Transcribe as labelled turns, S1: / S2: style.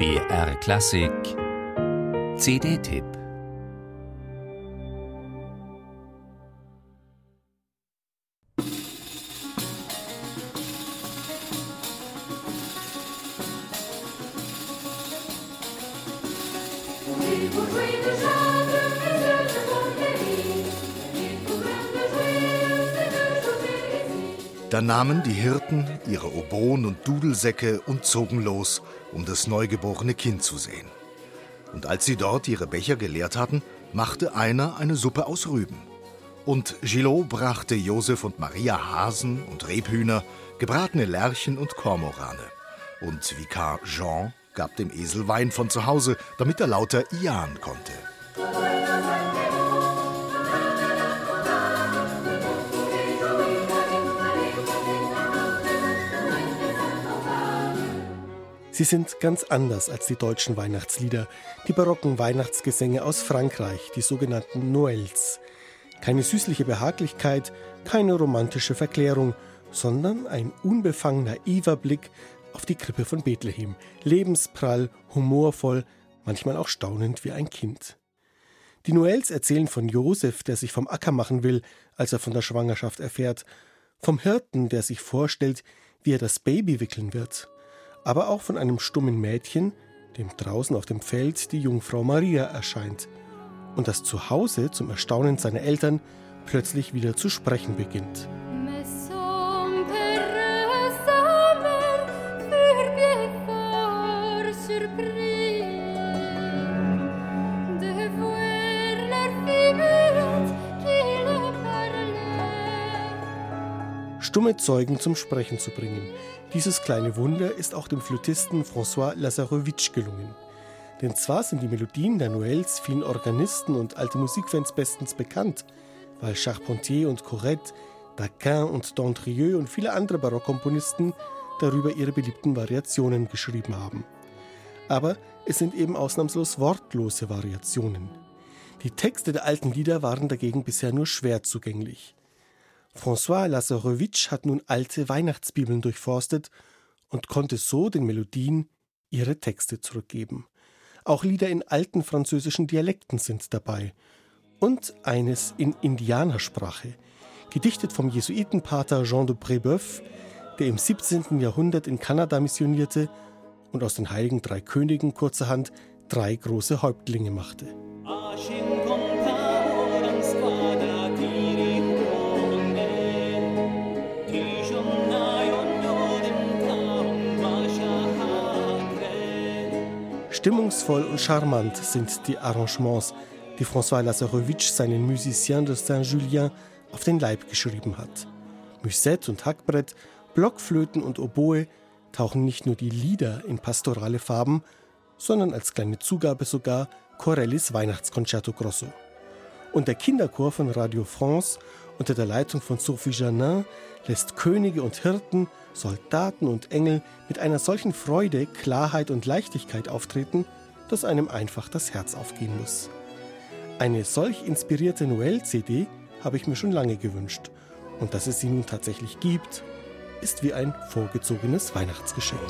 S1: BR Klassik. CD-Tipp
S2: Da nahmen die Hirten ihre Oboen und Dudelsäcke und zogen los, um das neugeborene Kind zu sehen. Und als sie dort ihre Becher geleert hatten, machte einer eine Suppe aus Rüben. Und Gillot brachte Josef und Maria Hasen und Rebhühner, gebratene Lerchen und Kormorane. Und Vikar Jean gab dem Esel Wein von zu Hause, damit er lauter Ian konnte.
S3: Sie sind ganz anders als die deutschen Weihnachtslieder, die barocken Weihnachtsgesänge aus Frankreich, die sogenannten Noëls. Keine süßliche Behaglichkeit, keine romantische Verklärung, sondern ein unbefangener naiver Blick auf die Krippe von Bethlehem, lebensprall, humorvoll, manchmal auch staunend wie ein Kind. Die Noëls erzählen von Josef, der sich vom Acker machen will, als er von der Schwangerschaft erfährt, vom Hirten, der sich vorstellt, wie er das Baby wickeln wird, aber auch von einem stummen Mädchen, dem draußen auf dem Feld die Jungfrau Maria erscheint und das zu Hause zum Erstaunen seiner Eltern plötzlich wieder zu sprechen beginnt. Stumme Zeugen zum Sprechen zu bringen. Dieses kleine Wunder ist auch dem Flötisten François Lazarowitsch gelungen. Denn zwar sind die Melodien der Noëls vielen Organisten und alte Musikfans bestens bekannt, weil Charpentier und Corrette, Daquin und Dondrieux und viele andere Barockkomponisten darüber ihre beliebten Variationen geschrieben haben. Aber es sind eben ausnahmslos wortlose Variationen. Die Texte der alten Lieder waren dagegen bisher nur schwer zugänglich. François Lazarowitsch hat nun alte Weihnachtsbibeln durchforstet und konnte so den Melodien ihre Texte zurückgeben. Auch Lieder in alten französischen Dialekten sind dabei. Und eines in Indianersprache, gedichtet vom Jesuitenpater Jean de Brébeuf, der im 17. Jahrhundert in Kanada missionierte und aus den heiligen drei Königen kurzerhand drei große Häuptlinge machte. Stimmungsvoll und charmant sind die Arrangements, die François Lazarowitsch seinen Musiciens de Saint-Julien auf den Leib geschrieben hat. Musette und Hackbrett, Blockflöten und Oboe tauchen nicht nur die Lieder in pastorale Farben, sondern als kleine Zugabe sogar Corellis Weihnachtsconcerto Grosso. Und der Kinderchor von Radio France unter der Leitung von Sophie Janin lässt Könige und Hirten, Soldaten und Engel mit einer solchen Freude, Klarheit und Leichtigkeit auftreten, dass einem einfach das Herz aufgehen muss. Eine solch inspirierte Noël-CD habe ich mir schon lange gewünscht. Und dass es sie nun tatsächlich gibt, ist wie ein vorgezogenes Weihnachtsgeschenk.